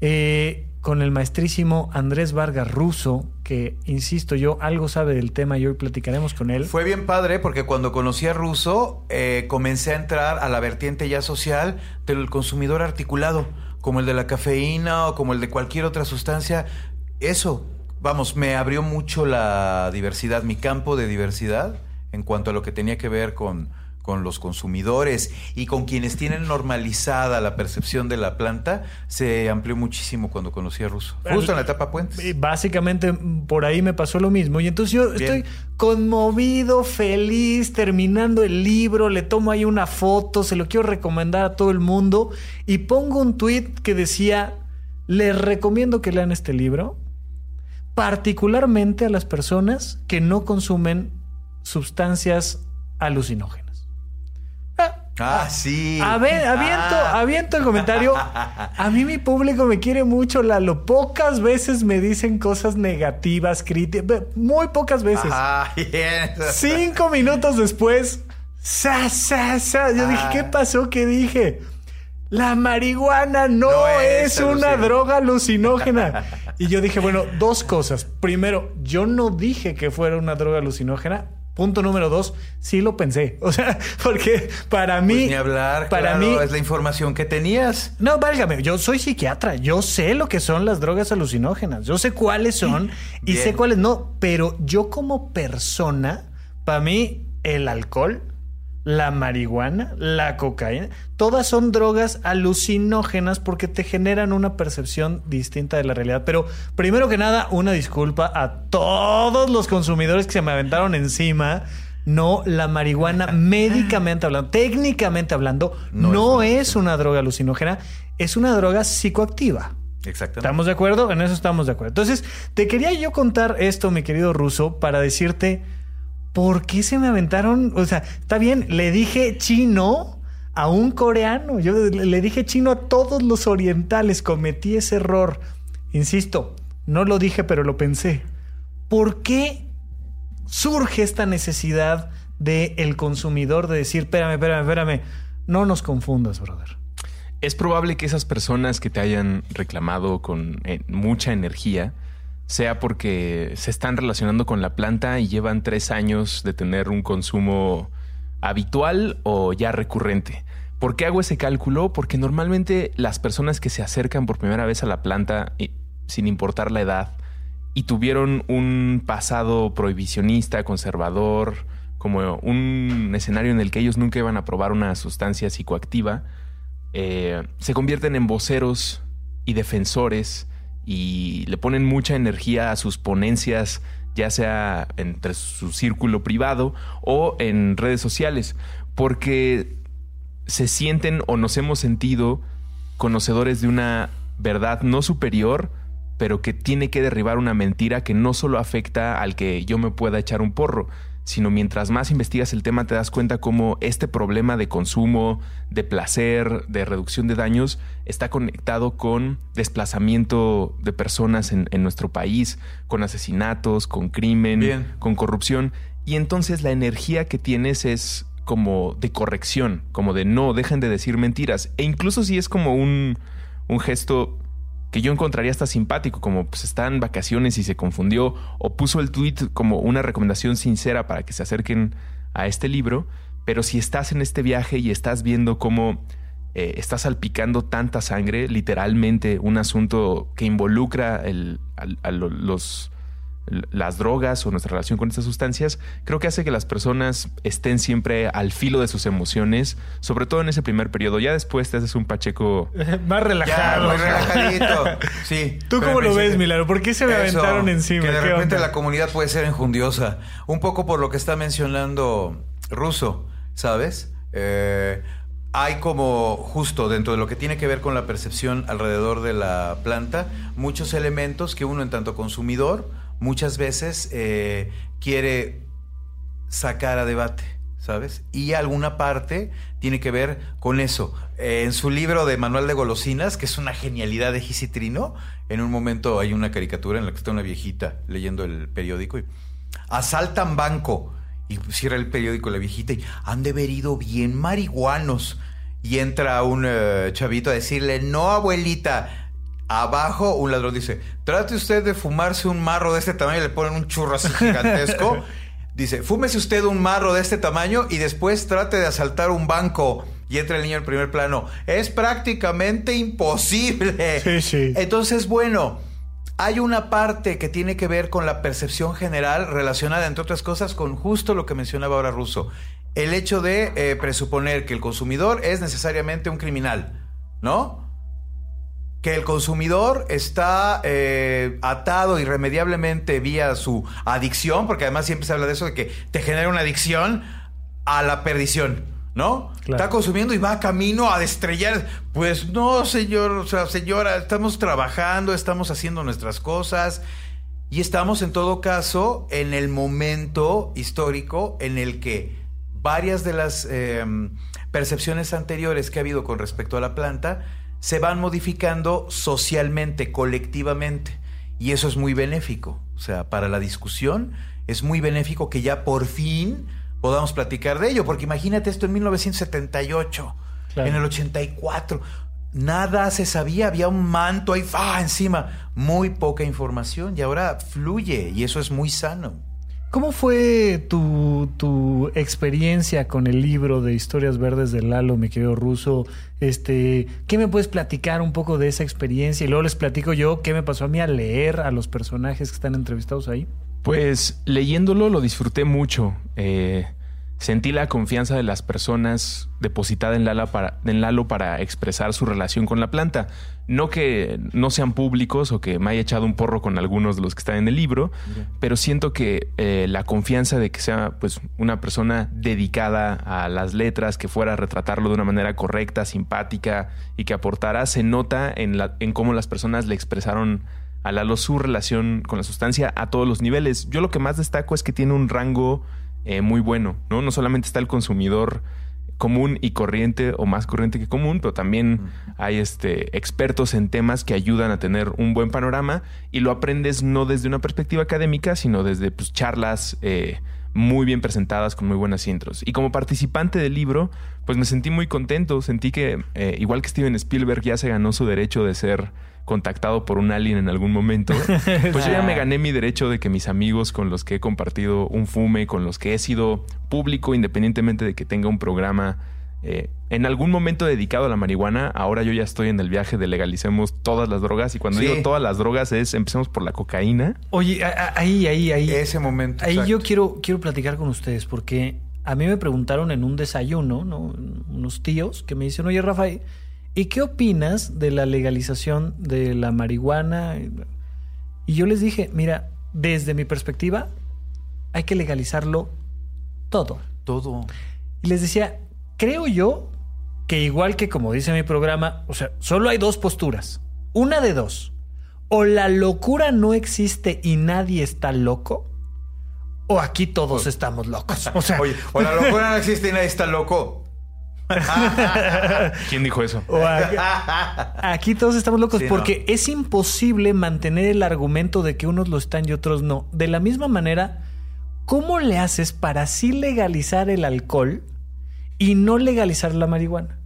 eh, con el maestrísimo Andrés Vargas Russo, que, insisto yo, algo sabe del tema y hoy platicaremos con él. Fue bien padre porque cuando conocí a Russo, eh, comencé a entrar a la vertiente ya social del consumidor articulado, como el de la cafeína o como el de cualquier otra sustancia. Eso, vamos, me abrió mucho la diversidad, mi campo de diversidad en cuanto a lo que tenía que ver con con los consumidores y con quienes tienen normalizada la percepción de la planta, se amplió muchísimo cuando conocí a Russo. Justo en la etapa Puentes. Básicamente por ahí me pasó lo mismo. Y entonces yo estoy conmovido, feliz, terminando el libro, le tomo ahí una foto, se lo quiero recomendar a todo el mundo y pongo un tweet que decía, les recomiendo que lean este libro, particularmente a las personas que no consumen sustancias alucinógenas. Ah, sí. A ver, aviento, ah. aviento el comentario. A mí mi público me quiere mucho, Lalo. Pocas veces me dicen cosas negativas, críticas. Muy pocas veces. Ah, Cinco minutos después, sa, sa, sa. Yo dije, ¿qué ah. pasó? ¿Qué dije? La marihuana no, es, una droga alucinógena. y yo dije, bueno, dos cosas. Primero, yo no dije que fuera una droga alucinógena. Punto número dos, sí lo pensé. O sea, porque para mí. Pues ni hablar, para mí. Es la información que tenías. No, válgame, yo soy psiquiatra. Yo sé lo que son las drogas alucinógenas. Yo sé cuáles son y sé cuáles no. Pero yo, como persona, para mí, el alcohol la marihuana, la cocaína, todas son drogas alucinógenas porque te generan una percepción distinta de la realidad. Pero primero que nada, una disculpa a todos los consumidores que se me aventaron encima. No, la marihuana médicamente hablando, técnicamente hablando, no, es, una droga alucinógena, es una droga psicoactiva. Exactamente. ¿Estamos de acuerdo? En eso estamos de acuerdo. Entonces, te quería yo contar esto, mi querido ruso, para decirte ¿por qué se me aventaron? O sea, está bien, le dije chino a un coreano, yo le dije chino a todos los orientales, cometí ese error. Insisto, no lo dije, pero lo pensé. ¿Por qué surge esta necesidad del el consumidor de decir, espérame, espérame, espérame, no nos confundas, brother? Es probable que esas personas que te hayan reclamado con eh, mucha energía, sea porque se están relacionando con la planta y llevan tres años de tener un consumo habitual o ya recurrente. ¿Por qué hago ese cálculo? Porque normalmente las personas que se acercan por primera vez a la planta, sin importar la edad, y tuvieron un pasado prohibicionista, conservador, como un escenario en el que ellos nunca iban a probar una sustancia psicoactiva, eh, se convierten en voceros y defensores y le ponen mucha energía a sus ponencias, ya sea entre su círculo privado o en redes sociales, porque se sienten o nos hemos sentido conocedores de una verdad no superior, pero que tiene que derribar una mentira que no solo afecta al que yo me pueda echar un porro, sino mientras más investigas el tema te das cuenta cómo este problema de consumo, de placer, de reducción de daños está conectado con desplazamiento de personas en, nuestro país, con asesinatos, con crimen, con corrupción. Y entonces la energía que tienes es como de corrección, como de no, dejen de decir mentiras. E incluso si es como un, un gesto que yo encontraría hasta simpático, como pues está en vacaciones y se confundió, o puso el tweet como una recomendación sincera para que se acerquen a este libro, pero si estás en este viaje y estás viendo cómo eh, está salpicando tanta sangre, literalmente un asunto que involucra el, a, los las drogas o nuestra relación con estas sustancias, creo que hace que las personas estén siempre al filo de sus emociones, sobre todo en ese primer periodo. Ya después te haces un pacheco más relajado. más relajadito. Sí. ¿Tú cómo lo ves, Milano? ¿Por qué se me aventaron encima? Que de repente la comunidad puede ser enjundiosa. Un poco por lo que está mencionando Russo, ¿sabes? Eh, hay como justo dentro de lo que tiene que ver con la percepción alrededor de la planta, muchos elementos que uno en tanto consumidor muchas veces eh, quiere sacar a debate, ¿sabes? Y alguna parte tiene que ver con eso. Eh, en su libro de Manual de Golosinas, que es una genialidad de Gisitrino, en un momento hay una caricatura en la que está una viejita leyendo el periódico y asaltan banco. Y cierra el periódico la viejita y han de haber ido bien marihuanos. Y entra un eh, chavito a decirle, no abuelita, Abajo un ladrón dice, trate usted de fumarse un marro de este tamaño y le ponen un churro así gigantesco. dice, fúmese usted un marro de este tamaño y después trate de asaltar un banco. Y entra el niño en primer plano. Es prácticamente imposible. Sí, sí. Entonces, bueno, hay una parte que tiene que ver con la percepción general relacionada, entre otras cosas, con justo lo que mencionaba ahora Russo. El hecho de eh, presuponer que el consumidor es necesariamente un criminal, ¿no? Que el consumidor está eh, atado irremediablemente vía su adicción, porque además siempre se habla de eso, de que te genera una adicción a la perdición, ¿no? Está consumiendo y va camino a destrellar. Pues no, señor, o sea, señora, estamos trabajando, estamos haciendo nuestras cosas y estamos en todo caso en el momento histórico en el que varias de las em, percepciones anteriores que ha habido con respecto a la planta, se van modificando socialmente, colectivamente. Y eso es muy benéfico. O sea, para la discusión es muy benéfico que ya por fin podamos platicar de ello. Porque imagínate esto en 1978, en el 84. Nada se sabía, había un manto ahí ¡ah! encima, muy poca información y ahora fluye y eso es muy sano. ¿Cómo fue tu, experiencia con el libro de Historias Verdes de Lalo, mi querido ruso? Este, ¿Qué me puedes platicar un poco de esa experiencia? Y luego les platico yo qué me pasó a mí al leer a los personajes que están entrevistados ahí. Pues leyéndolo lo disfruté mucho. Eh, Sentí la confianza de las personas depositada en Lalo, para, en Lalo para expresar su relación con la planta. No que no sean públicos o que me haya echado un porro con algunos de los que están en el libro, pero siento que eh, la confianza de que sea pues, una persona dedicada a las letras, que fuera a retratarlo de una manera correcta, simpática y que aportara, se nota en, la, en cómo las personas le expresaron a Lalo su relación con la sustancia a todos los niveles. Yo lo que más destaco es que tiene un rango eh, muy bueno, ¿no? No solamente está el consumidor común y corriente o más corriente que común, pero también hay este, expertos en temas que ayudan a tener un buen panorama y lo aprendes no desde una perspectiva académica, sino desde pues, charlas eh, muy bien presentadas con muy buenas intros. Y como participante del libro, pues me sentí muy contento, sentí que eh, igual que Steven Spielberg ya se ganó su derecho de ser contactado por un alien en algún momento, pues yo ya me gané mi derecho de que mis amigos con los que he compartido un fume, con los que he sido público, independientemente de que tenga un programa eh, en algún momento dedicado a la marihuana, ahora yo ya estoy en el viaje de legalicemos todas las drogas. Y cuando digo todas las drogas es empecemos por la cocaína. Oye, ahí, ahí, ahí. Ese momento. Ahí yo quiero, quiero platicar con ustedes porque a mí me preguntaron en un desayuno, ¿no? Unos tíos que me dicen, oye, Rafael, ¿Y qué opinas de la legalización de la marihuana? Y yo les dije, mira, desde mi perspectiva, hay que legalizarlo todo. Todo. Y les decía, creo yo que igual que como dice mi programa, o sea, solo hay dos posturas. Una de dos. O la locura no existe y nadie está loco, o aquí todos estamos locos. O sea, o la locura no existe y nadie está loco. ¿Quién dijo eso? Aquí, todos estamos locos porque es imposible mantener el argumento de que unos lo están y otros no. De la misma manera, ¿cómo le haces para sí legalizar el alcohol y no legalizar la marihuana?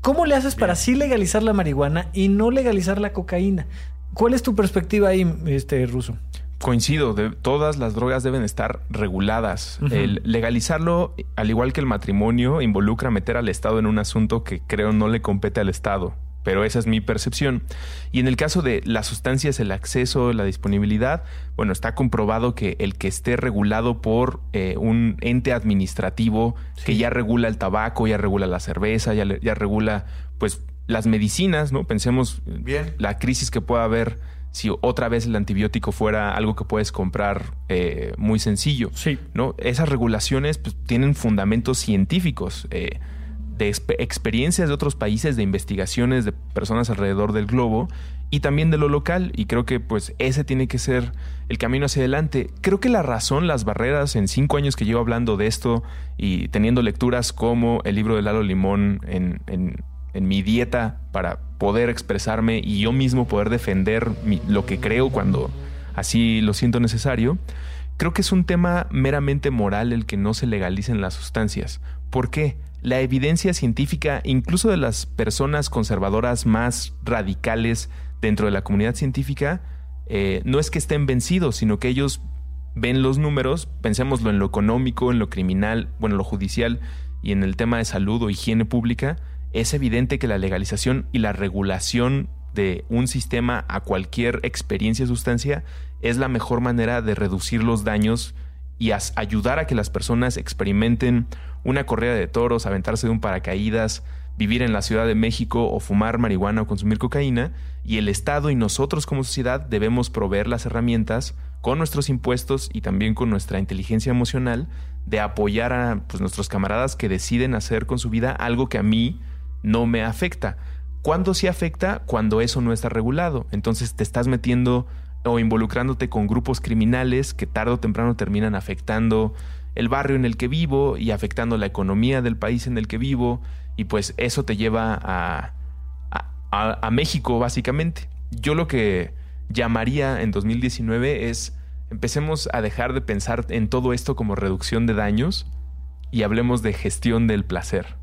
¿Cómo le haces para sí legalizar la marihuana y no legalizar la cocaína? ¿Cuál es tu perspectiva ahí, este ruso? Coincido, de, todas las drogas deben estar reguladas. El legalizarlo, al igual que el matrimonio, involucra meter al Estado en un asunto que creo no le compete al Estado. Pero esa es mi percepción. Y en el caso de las sustancias, el acceso, la disponibilidad, bueno, está comprobado que el que esté regulado por eh, un ente administrativo que ya regula el tabaco, ya regula la cerveza, ya, ya regula, pues, las medicinas, ¿no? Pensemos Bien. la crisis que pueda haber si otra vez el antibiótico fuera algo que puedes comprar eh, muy sencillo. Sí. ¿no? Esas regulaciones pues, tienen fundamentos científicos, eh, de experiencias de otros países, de investigaciones de personas alrededor del globo y también de lo local. Y creo que pues ese tiene que ser el camino hacia adelante. Creo que la razón, las barreras, en cinco años que llevo hablando de esto y teniendo lecturas como el libro de Lalo Limón en, en en mi dieta para poder expresarme y yo mismo poder defender lo que creo cuando así lo siento necesario, creo que es un tema meramente moral el que no se legalicen las sustancias. ¿Por qué? La evidencia científica, incluso de las personas conservadoras más radicales dentro de la comunidad científica, eh, no es que estén vencidos, sino que ellos ven los números, pensémoslo en lo económico, en lo criminal, bueno, en lo judicial y en el tema de salud o higiene pública, es evidente que la legalización y la regulación de un sistema a cualquier experiencia sustancia es la mejor manera de reducir los daños y ayudar a que las personas experimenten una corrida de toros, aventarse de un paracaídas, vivir en la Ciudad de México o fumar marihuana o consumir cocaína, y el Estado y nosotros como sociedad debemos proveer las herramientas con nuestros impuestos y también con nuestra inteligencia emocional de apoyar a pues, nuestros camaradas que deciden hacer con su vida algo que a mí no me afecta. ¿Cuándo sí afecta? Cuando eso no está regulado. Entonces te estás metiendo o involucrándote con grupos criminales que tarde o temprano terminan afectando el barrio en el que vivo y afectando la economía del país en el que vivo y pues eso te lleva a, a, México básicamente. Yo lo que llamaría en 2019 es empecemos a dejar de pensar en todo esto como reducción de daños y hablemos de gestión del placer.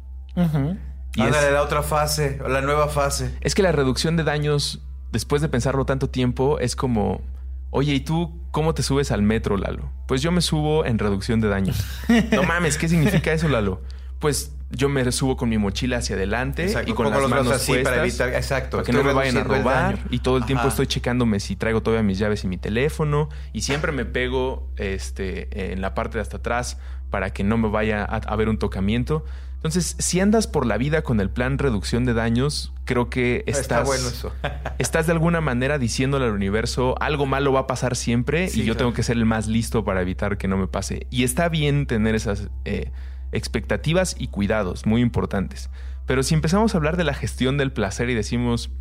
Y Ándale, la otra fase, la nueva fase. Es que la reducción de daños, después de pensarlo tanto tiempo, es como, oye, ¿y tú cómo te subes al metro, Lalo? Pues yo me subo en reducción de daños. no mames, ¿qué significa eso, Lalo? Pues yo me subo con mi mochila hacia adelante y con las manos así para evitar, exacto, para que no me vayan a robar y todo el tiempo estoy checándome si traigo todavía mis llaves y mi teléfono y siempre me pego este en la parte de hasta atrás para que no me vaya a haber un tocamiento. Entonces, si andas por la vida con el plan reducción de daños, creo que estás, bueno eso. estás de alguna manera diciéndole al universo, algo malo va a pasar siempre y yo tengo que ser el más listo para evitar que no me pase. Y está bien tener esas eh, expectativas y cuidados muy importantes. Pero si empezamos a hablar de la gestión del placer y decimos,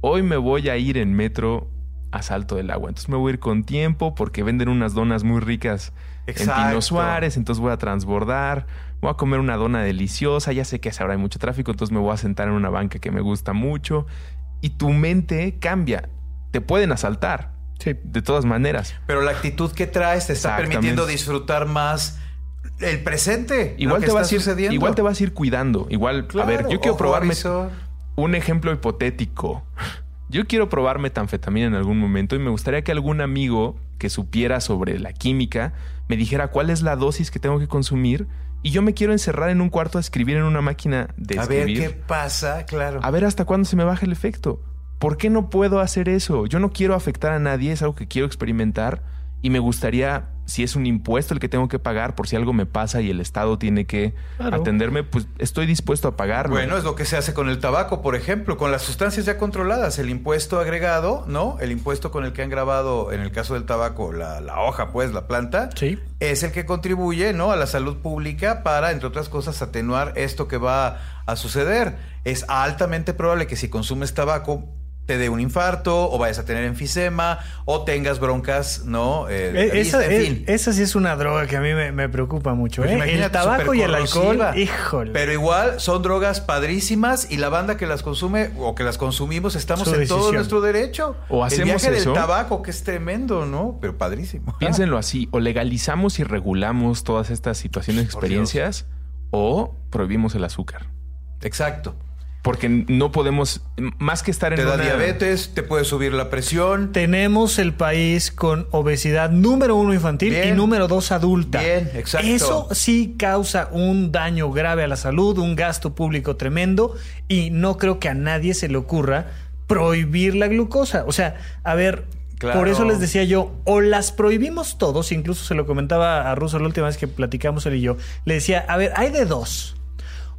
hoy me voy a ir en metro a Salto del Agua, entonces me voy a ir con tiempo porque venden unas donas muy ricas en Pino Suárez, entonces voy a transbordar voy a comer una dona deliciosa, ya sé que ahora hay mucho tráfico, entonces me voy a sentar en una banca que me gusta mucho. Y tu mente cambia. Te pueden asaltar. Sí. De todas maneras. Pero la actitud que traes te está permitiendo disfrutar más el presente. Igual te vas a ir Igual te vas a ir cuidando. Igual, a ver, yo quiero probarme un ejemplo hipotético. Yo quiero probar metanfetamina en algún momento y me gustaría que algún amigo que supiera sobre la química me dijera cuál es la dosis que tengo que consumir y yo me quiero encerrar en un cuarto a escribir en una máquina de escribir. A ver qué pasa, claro. A ver hasta cuándo se me baja el efecto. ¿Por qué no puedo hacer eso? Yo no quiero afectar a nadie, es algo que quiero experimentar y me gustaría si es un impuesto el que tengo que pagar por si algo me pasa y el Estado tiene que atenderme, pues estoy dispuesto a pagarlo. Bueno, es lo que se hace con el tabaco, por ejemplo, con las sustancias ya controladas, el impuesto agregado, ¿no? El impuesto con el que han grabado, en el caso del tabaco, la, la hoja, pues, la planta, sí. es el que contribuye, ¿no? A la salud pública para, entre otras cosas, atenuar esto que va a suceder. Es altamente probable que si consumes tabaco, te dé un infarto o vayas a tener enfisema o tengas broncas, ¿no? Eh, e, esa, en fin. esa, sí es una droga que a mí me, preocupa mucho. Pues ¿eh? El tabaco y el alcohol, híjole. Pero igual son drogas padrísimas y la banda que las consume o que las consumimos estamos en todo nuestro derecho. O hacemos el viaje del tabaco que es tremendo, ¿no? Pero padrísimo. Piénsenlo así, o legalizamos y regulamos todas estas situaciones, experiencias o prohibimos el azúcar. Exacto. Porque no podemos, más que estar en Te da una- diabetes, te puede subir la presión. Tenemos el país con obesidad número uno infantil y número dos adulta. Bien, exacto. Eso sí causa un daño grave a la salud, un gasto público tremendo y no creo que a nadie se le ocurra prohibir la glucosa. O sea, a ver, Claro. por eso les decía yo, o las prohibimos todos, incluso se lo comentaba a Russo la última vez que platicamos él y yo, le decía, a ver, hay de dos.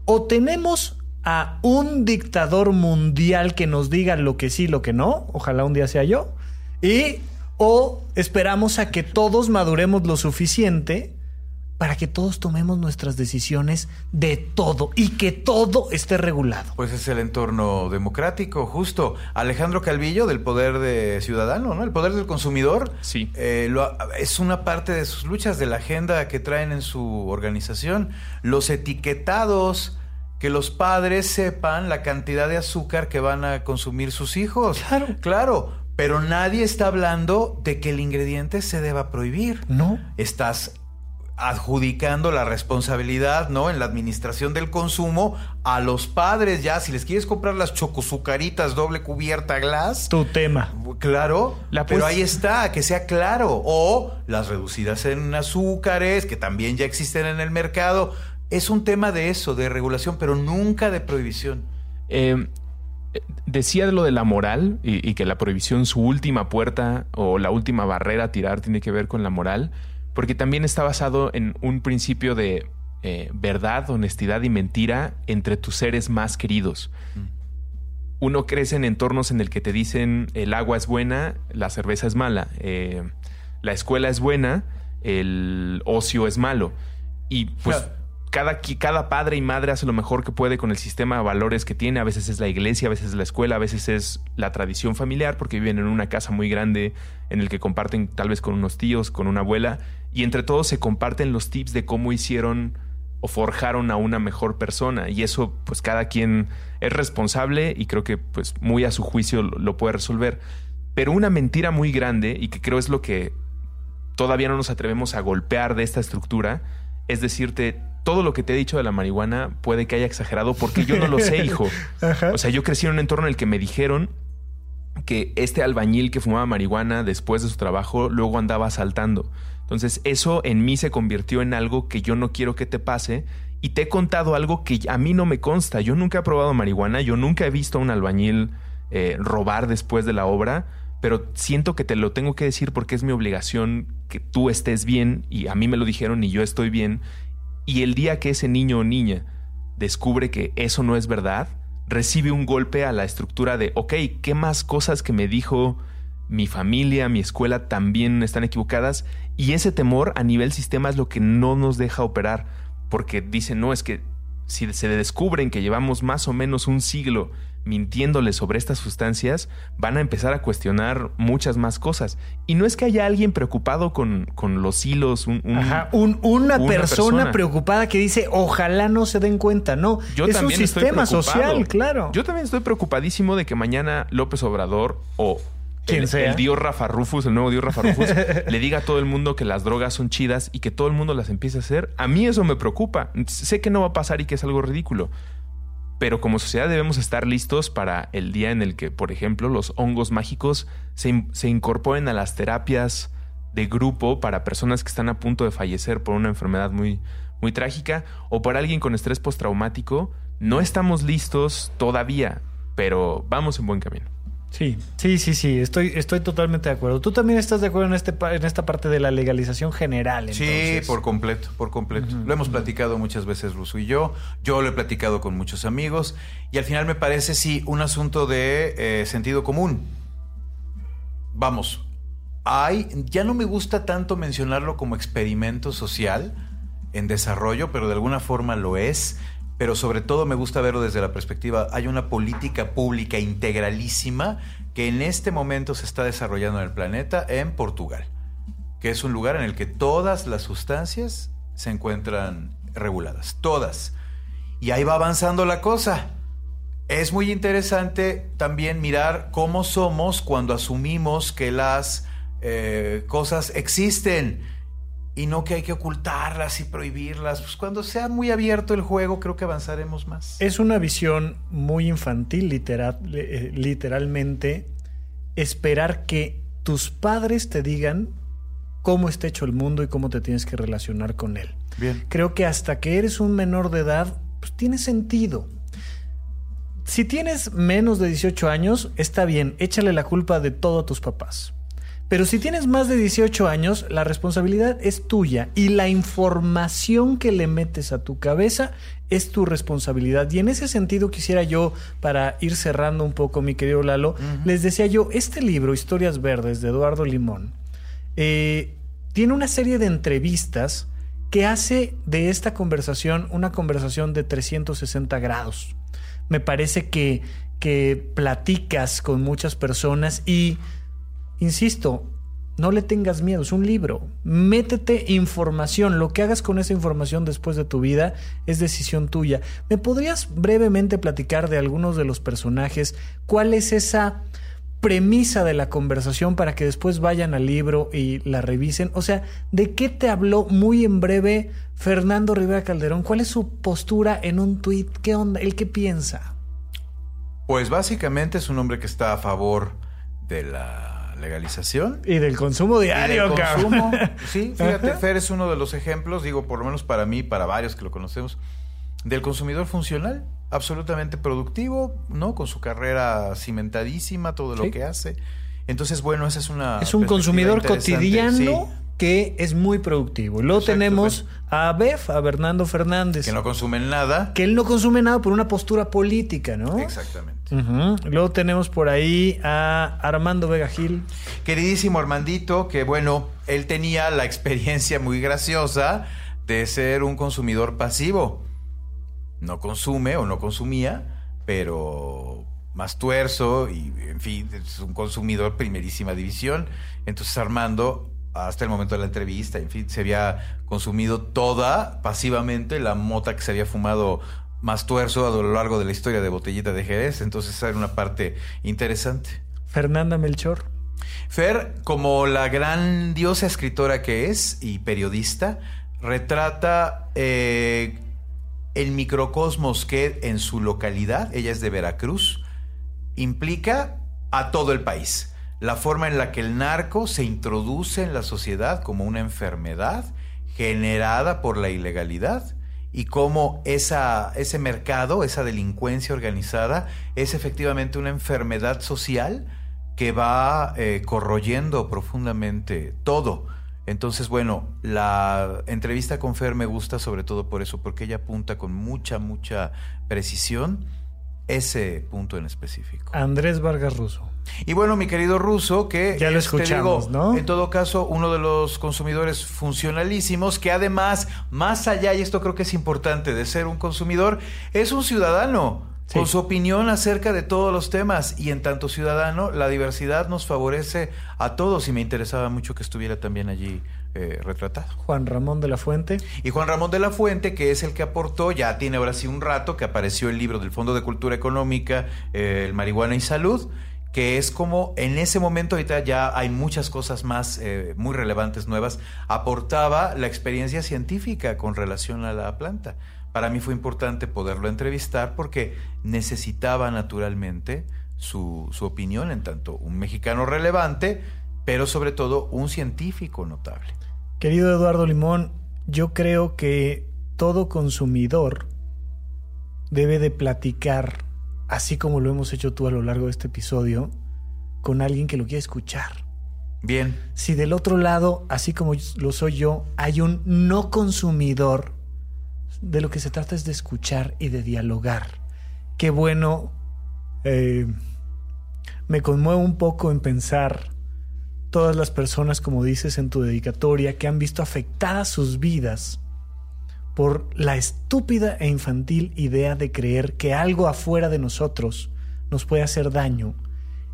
O tenemos a un dictador mundial que nos diga lo que sí, lo que no, ojalá un día sea yo, y o esperamos a que todos maduremos lo suficiente para que todos tomemos nuestras decisiones de todo y que todo esté regulado. Pues es el entorno democrático, justo. Alejandro Calvillo, del Poder de Ciudadano, ¿no? El Poder del Consumidor. Sí. eh, lo- es una parte de sus luchas, de la agenda que traen en su organización. Los etiquetados, que los padres sepan la cantidad de azúcar que van a consumir sus hijos. Claro. Claro, pero nadie está hablando de que el ingrediente se deba prohibir. No. Estás adjudicando la responsabilidad, ¿no? En la administración del consumo a los padres ya. Si les quieres comprar las chocosucaritas doble cubierta glass, Tu tema. claro, La pero pos- ahí está, que sea claro. O las reducidas en azúcares, que también ya existen en el mercado. Es un tema de eso, de regulación, pero nunca de prohibición. Eh, decía de lo de la moral y, y que la prohibición, su última puerta o la última barrera a tirar tiene que ver con la moral, porque también está basado en un principio de eh, verdad, honestidad y mentira entre tus seres más queridos. Uno crece en entornos en el que te dicen el agua es buena, la cerveza es mala, eh, la escuela es buena, el ocio es malo. Y pues Claro. Cada, cada padre y madre hace lo mejor que puede con el sistema de valores que tiene. A veces es la iglesia, a veces es la escuela, a veces es la tradición familiar porque viven en una casa muy grande en el que comparten tal vez con unos tíos, con una abuela. Y entre todos se comparten los tips de cómo hicieron o forjaron a una mejor persona. Y eso pues cada quien es responsable y creo que pues muy a su juicio lo puede resolver. Pero una mentira muy grande y que creo es lo que todavía no nos atrevemos a golpear de esta estructura, es decirte, todo lo que te he dicho de la marihuana puede que haya exagerado porque yo no lo sé, hijo. Ajá. O sea, yo crecí en un entorno en el que me dijeron que este albañil que fumaba marihuana después de su trabajo luego andaba asaltando. Entonces eso en mí se convirtió en algo que yo no quiero que te pase y te he contado algo que a mí no me consta. Yo nunca he probado marihuana, yo nunca he visto a un albañil eh, robar después de la obra, pero siento que te lo tengo que decir porque es mi obligación que tú estés bien y a mí me lo dijeron y yo estoy bien. Y el día que ese niño o niña descubre que eso no es verdad, recibe un golpe a la estructura de, ok, ¿qué más cosas que me dijo mi familia, mi escuela también están equivocadas? Y ese temor a nivel sistema es lo que no nos deja operar, porque dicen, no, es que si se descubren que llevamos más o menos un siglo mintiéndoles sobre estas sustancias, van a empezar a cuestionar muchas más cosas. Y no es que haya alguien preocupado con, con los hilos, un, un- Ajá, un- una, una persona, persona. preocupada que dice, ojalá no se den cuenta. No, Yo es un también estoy sistema preocupado. social, claro. Yo también estoy preocupadísimo de que mañana López Obrador o Quien el, sea. el dios Rafa Rufus, el nuevo dios Rafa Rufus, le diga a todo el mundo que las drogas son chidas y que todo el mundo las empiece a hacer. A mí eso me preocupa. Sé que no va a pasar y que es algo ridículo. Pero como sociedad debemos estar listos para el día en el que, por ejemplo, los hongos mágicos se, se incorporen a las terapias de grupo para personas que están a punto de fallecer por una enfermedad muy, muy trágica o para alguien con estrés postraumático. No estamos listos todavía, pero vamos en buen camino. Sí, sí, sí, sí, estoy, estoy totalmente de acuerdo. ¿Tú también estás de acuerdo en, este, en esta parte de la legalización general? Sí, entonces? por completo, por completo. Lo hemos platicado muchas veces Russo y yo. Yo lo he platicado con muchos amigos. Y al final me parece, sí, un asunto de eh, sentido común. Vamos, hay, ya no me gusta tanto mencionarlo como experimento social en desarrollo, pero de alguna forma lo es. Pero sobre todo me gusta verlo desde la perspectiva, hay una política pública integralísima que en este momento se está desarrollando en el planeta en Portugal que es un lugar en el que todas las sustancias se encuentran reguladas, todas. Y ahí va avanzando la cosa. Es muy interesante también mirar cómo somos cuando asumimos que las eh, cosas existen. Y no que hay que ocultarlas y prohibirlas. Pues cuando sea muy abierto el juego, creo que avanzaremos más. Es una visión muy infantil, literal, eh, literalmente, esperar que tus padres te digan cómo está hecho el mundo y cómo te tienes que relacionar con él. Bien. Creo que hasta que eres un menor de edad, pues tiene sentido. Si tienes menos de 18 años, está bien, échale la culpa de todo a tus papás. Pero si tienes más de 18 años, la responsabilidad es tuya y la información que le metes a tu cabeza es tu responsabilidad. Y en ese sentido quisiera yo, para ir cerrando un poco, mi querido Lalo, les decía yo, este libro, Historias Verdes, de Eduardo Limón, eh, tiene una serie de entrevistas que hace de esta conversación una conversación de 360 grados. Me parece que, que platicas con muchas personas y Insisto, no le tengas miedo, es un libro. Métete información. Lo que hagas con esa información después de tu vida es decisión tuya. ¿Me podrías brevemente platicar de algunos de los personajes? ¿Cuál es esa premisa de la conversación para que después vayan al libro y la revisen? O sea, ¿de qué te habló muy en breve Fernando Rivera Calderón? ¿Cuál es su postura en un tuit? ¿Qué onda? ¿El qué piensa? Pues básicamente es un hombre que está a favor de la legalización. Y del consumo diario, consumo. Sí, fíjate, Fer es uno de los ejemplos, digo, por lo menos para mí, para varios que lo conocemos, del consumidor funcional, absolutamente productivo, ¿no? Con su carrera cimentadísima, todo lo que hace. Entonces, bueno, esa es una... Es un consumidor cotidiano que es muy productivo. Luego tenemos a Bef, a Bernardo Fernández. Que no consume nada. Que él no consume nada por una postura política, ¿no? Exactamente. Luego tenemos por ahí a Armando Vega Gil. Queridísimo Armandito, que bueno, él tenía la experiencia muy graciosa de ser un consumidor pasivo. No consume o no consumía, pero más tuerzo y, en fin, es un consumidor primerísima división. Entonces Armando hasta el momento de la entrevista, en fin, se había consumido toda pasivamente la mota que se había fumado más tuerzo a lo largo de la historia de Botellita de Jerez, entonces era una parte interesante. Fernanda Melchor. Fer, como la gran diosa escritora que es y periodista, retrata eh, el microcosmos que en su localidad, ella es de Veracruz, implica a todo el país la forma en la que el narco se introduce en la sociedad como una enfermedad generada por la ilegalidad y cómo esa, ese mercado, esa delincuencia organizada es efectivamente una enfermedad social que va eh, corroyendo profundamente todo. Entonces, bueno, la entrevista con Fer me gusta sobre todo por eso, porque ella apunta con mucha, mucha precisión ese punto en específico. Andrés Vargas Russo. Y bueno, mi querido Russo, que ya lo escuchamos, ¿no? En todo caso, uno de los consumidores funcionalísimos, que además, más allá, y esto creo que es importante, de ser un consumidor, es un ciudadano. Con su opinión acerca de todos los temas y en tanto ciudadano, la diversidad nos favorece a todos y me interesaba mucho que estuviera también allí eh, retratado. Juan Ramón de la Fuente. Y Juan Ramón de la Fuente, que es el que aportó, ya tiene ahora sí un rato, que apareció el libro del Fondo de Cultura Económica, eh, el Marihuana y Salud, que es como en ese momento, ahorita ya hay muchas cosas más eh, muy relevantes, nuevas, aportaba la experiencia científica con relación a la planta. Para mí fue importante poderlo entrevistar porque necesitaba naturalmente su, su opinión en tanto un mexicano relevante, pero sobre todo un científico notable. Querido Eduardo Limón, yo creo que todo consumidor debe de platicar, así como lo hemos hecho tú a lo largo de este episodio, con alguien que lo quiera escuchar. Bien. Si del otro lado, así como lo soy yo, hay un no consumidor, de lo que se trata es de escuchar y de dialogar. Qué bueno, eh, me conmuevo un poco en pensar todas las personas, como dices en tu dedicatoria, que han visto afectadas sus vidas por la estúpida e infantil idea de creer que algo afuera de nosotros nos puede hacer daño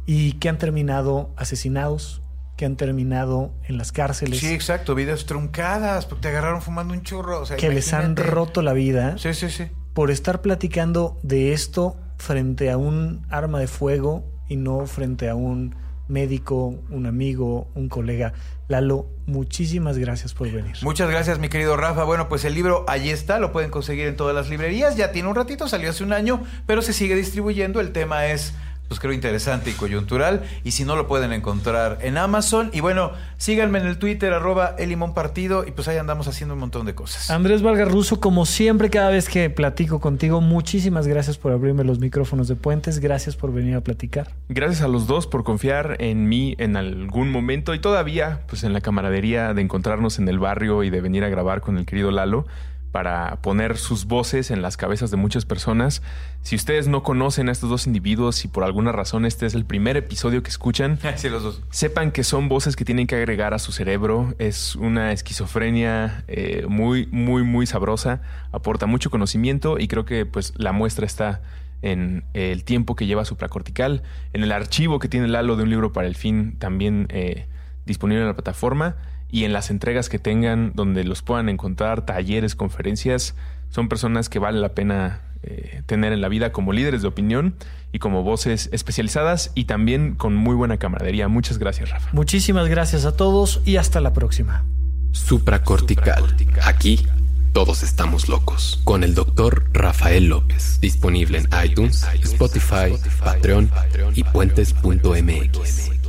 y que han terminado asesinados, que han terminado en las cárceles. Sí, exacto, vidas truncadas, porque te agarraron fumando un churro. que les han roto la vida. Sí, sí, sí. Por estar platicando de esto frente a un arma de fuego y no frente a un médico, un amigo, un colega. Lalo, muchísimas gracias por venir. Muchas gracias, mi querido Rafa. Bueno, pues el libro ahí está, lo pueden conseguir en todas las librerías. Ya tiene un ratito, salió hace un año, pero se sigue distribuyendo. El tema es pues creo interesante y coyuntural. Y si no, lo pueden encontrar en Amazon. Y bueno, síganme en el Twitter, arroba Partido, y pues ahí andamos haciendo un montón de cosas. Andrés Valgarruso, como siempre, cada vez que platico contigo, muchísimas gracias por abrirme los micrófonos de Puentes. Gracias por venir a platicar. Gracias a los dos por confiar en mí en algún momento y todavía, pues en la camaradería de encontrarnos en el barrio y de venir a grabar con el querido Lalo para poner sus voces en las cabezas de muchas personas. Si ustedes no conocen a estos dos individuos y por alguna razón este es el primer episodio que escuchan, sepan que son voces que tienen que agregar a su cerebro. Es una esquizofrenia eh, muy, muy, muy sabrosa. Aporta mucho conocimiento y creo que pues la muestra está en el tiempo que lleva supracortical, en el archivo que tiene el halo de un libro para el fin también eh, disponible en la plataforma y en las entregas que tengan donde los puedan encontrar, talleres, conferencias, son personas que vale la pena eh, tener en la vida como líderes de opinión y como voces especializadas y también con muy buena camaradería. Muchas gracias, Rafa. Muchísimas gracias a todos y hasta la próxima. Supracortical. Aquí todos estamos locos. Con el doctor Rafael López. Disponible en iTunes, Spotify, Patreon y puentes.mx.